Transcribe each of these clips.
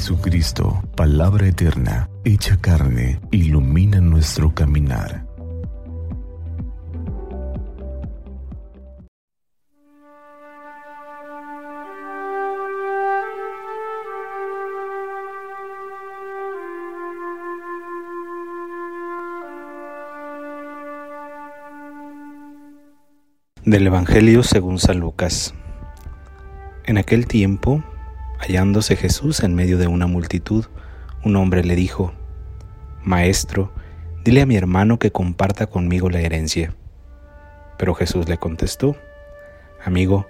Jesucristo, palabra eterna, hecha carne, ilumina nuestro caminar. Del Evangelio según San Lucas. En aquel tiempo, hallándose Jesús en medio de una multitud, un hombre le dijo, Maestro, dile a mi hermano que comparta conmigo la herencia. Pero Jesús le contestó, Amigo,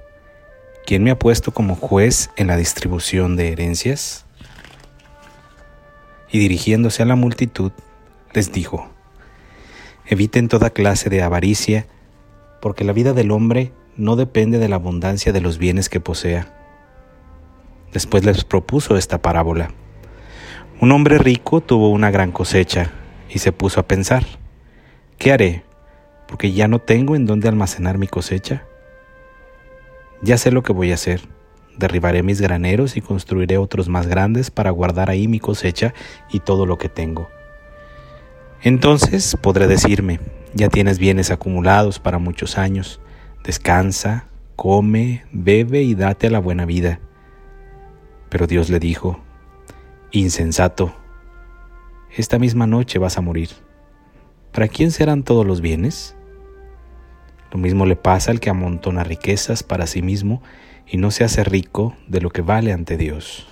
¿quién me ha puesto como juez en la distribución de herencias? Y dirigiéndose a la multitud, les dijo, Eviten toda clase de avaricia, porque la vida del hombre no depende de la abundancia de los bienes que posea. Después les propuso esta parábola. Un hombre rico tuvo una gran cosecha y se puso a pensar, ¿qué haré? Porque ya no tengo en dónde almacenar mi cosecha. Ya sé lo que voy a hacer. Derribaré mis graneros y construiré otros más grandes para guardar ahí mi cosecha y todo lo que tengo. Entonces podré decirme, ya tienes bienes acumulados para muchos años. Descansa, come, bebe y date a la buena vida. Pero Dios le dijo, Insensato, esta misma noche vas a morir. ¿Para quién serán todos los bienes? Lo mismo le pasa al que amontona riquezas para sí mismo y no se hace rico de lo que vale ante Dios.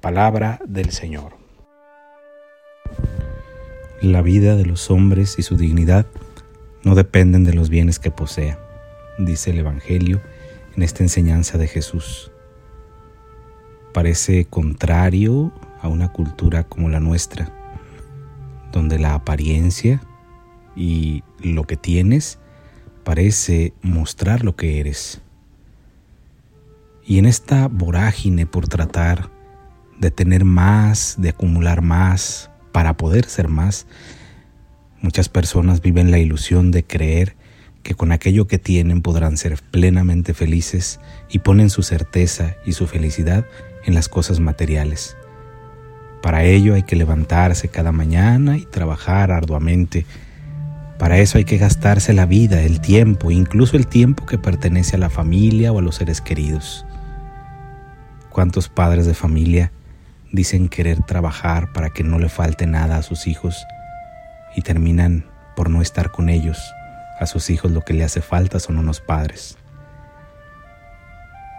Palabra del Señor. La vida de los hombres y su dignidad no dependen de los bienes que posea, dice el Evangelio en esta enseñanza de Jesús. Parece contrario a una cultura como la nuestra, donde la apariencia y lo que tienes parece mostrar lo que eres. Y en esta vorágine por tratar de tener más, de acumular más, para poder ser más. Muchas personas viven la ilusión de creer que con aquello que tienen podrán ser plenamente felices y ponen su certeza y su felicidad en las cosas materiales. Para ello hay que levantarse cada mañana y trabajar arduamente. Para eso hay que gastarse la vida, el tiempo, incluso el tiempo que pertenece a la familia o a los seres queridos. ¿Cuántos padres de familia dicen querer trabajar para que no le falte nada a sus hijos y terminan por no estar con ellos. A sus hijos lo que le hace falta son unos padres.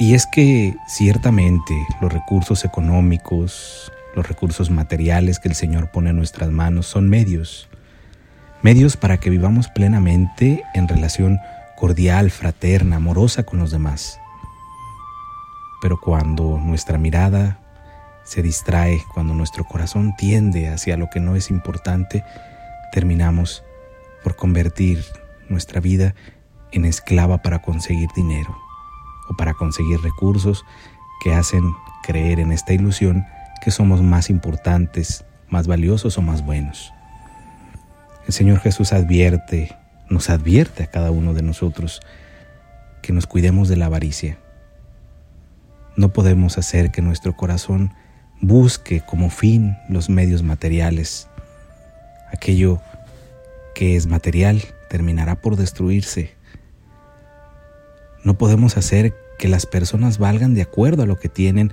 Y es que ciertamente los recursos económicos, los recursos materiales que el Señor pone en nuestras manos son medios, medios para que vivamos plenamente en relación cordial, fraterna, amorosa con los demás. Pero cuando nuestra mirada se distrae, cuando nuestro corazón tiende hacia lo que no es importante, terminamos por convertir nuestra vida en esclava para conseguir dinero o para conseguir recursos que hacen creer en esta ilusión que somos más importantes, más valiosos o más buenos. El Señor Jesús advierte, nos advierte a cada uno de nosotros que nos cuidemos de la avaricia. No podemos hacer que nuestro corazón busque como fin los medios materiales. Aquello que es material terminará por destruirse. No podemos hacer que las personas valgan de acuerdo a lo que tienen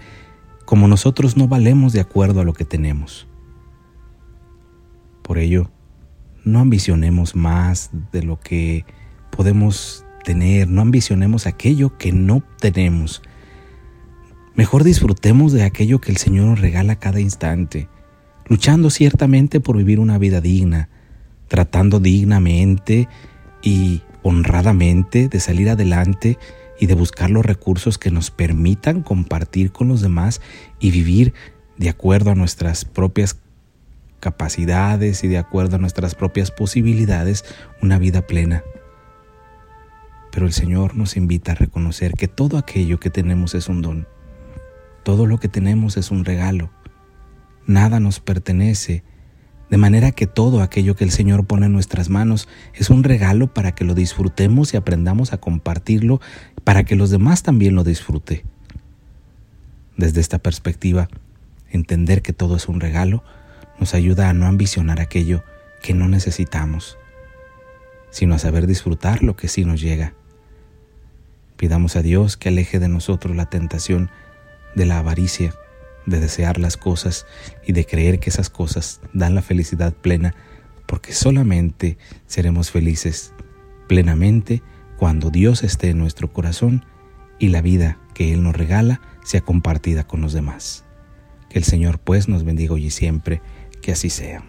como nosotros no valemos de acuerdo a lo que tenemos. Por ello, no ambicionemos más de lo que podemos tener, no ambicionemos aquello que no tenemos, Mejor disfrutemos de aquello que el Señor nos regala cada instante, luchando ciertamente por vivir una vida digna, tratando dignamente y honradamente de salir adelante y de buscar los recursos que nos permitan compartir con los demás y vivir de acuerdo a nuestras propias capacidades y de acuerdo a nuestras propias posibilidades una vida plena. Pero el Señor nos invita a reconocer que todo aquello que tenemos es un don todo lo que tenemos es un regalo. Nada nos pertenece, de manera que todo aquello que el Señor pone en nuestras manos es un regalo para que lo disfrutemos y aprendamos a compartirlo, para que los demás también lo disfruten. Desde esta perspectiva, entender que todo es un regalo, nos ayuda a no ambicionar aquello que no necesitamos, sino a saber disfrutar lo que sí nos llega. Pidamos a Dios que aleje de nosotros la tentación de la avaricia, de desear las cosas y de creer que esas cosas dan la felicidad plena, porque solamente seremos felices plenamente cuando Dios esté en nuestro corazón y la vida que Él nos regala sea compartida con los demás. Que el Señor pues nos bendiga hoy y siempre, que así sea.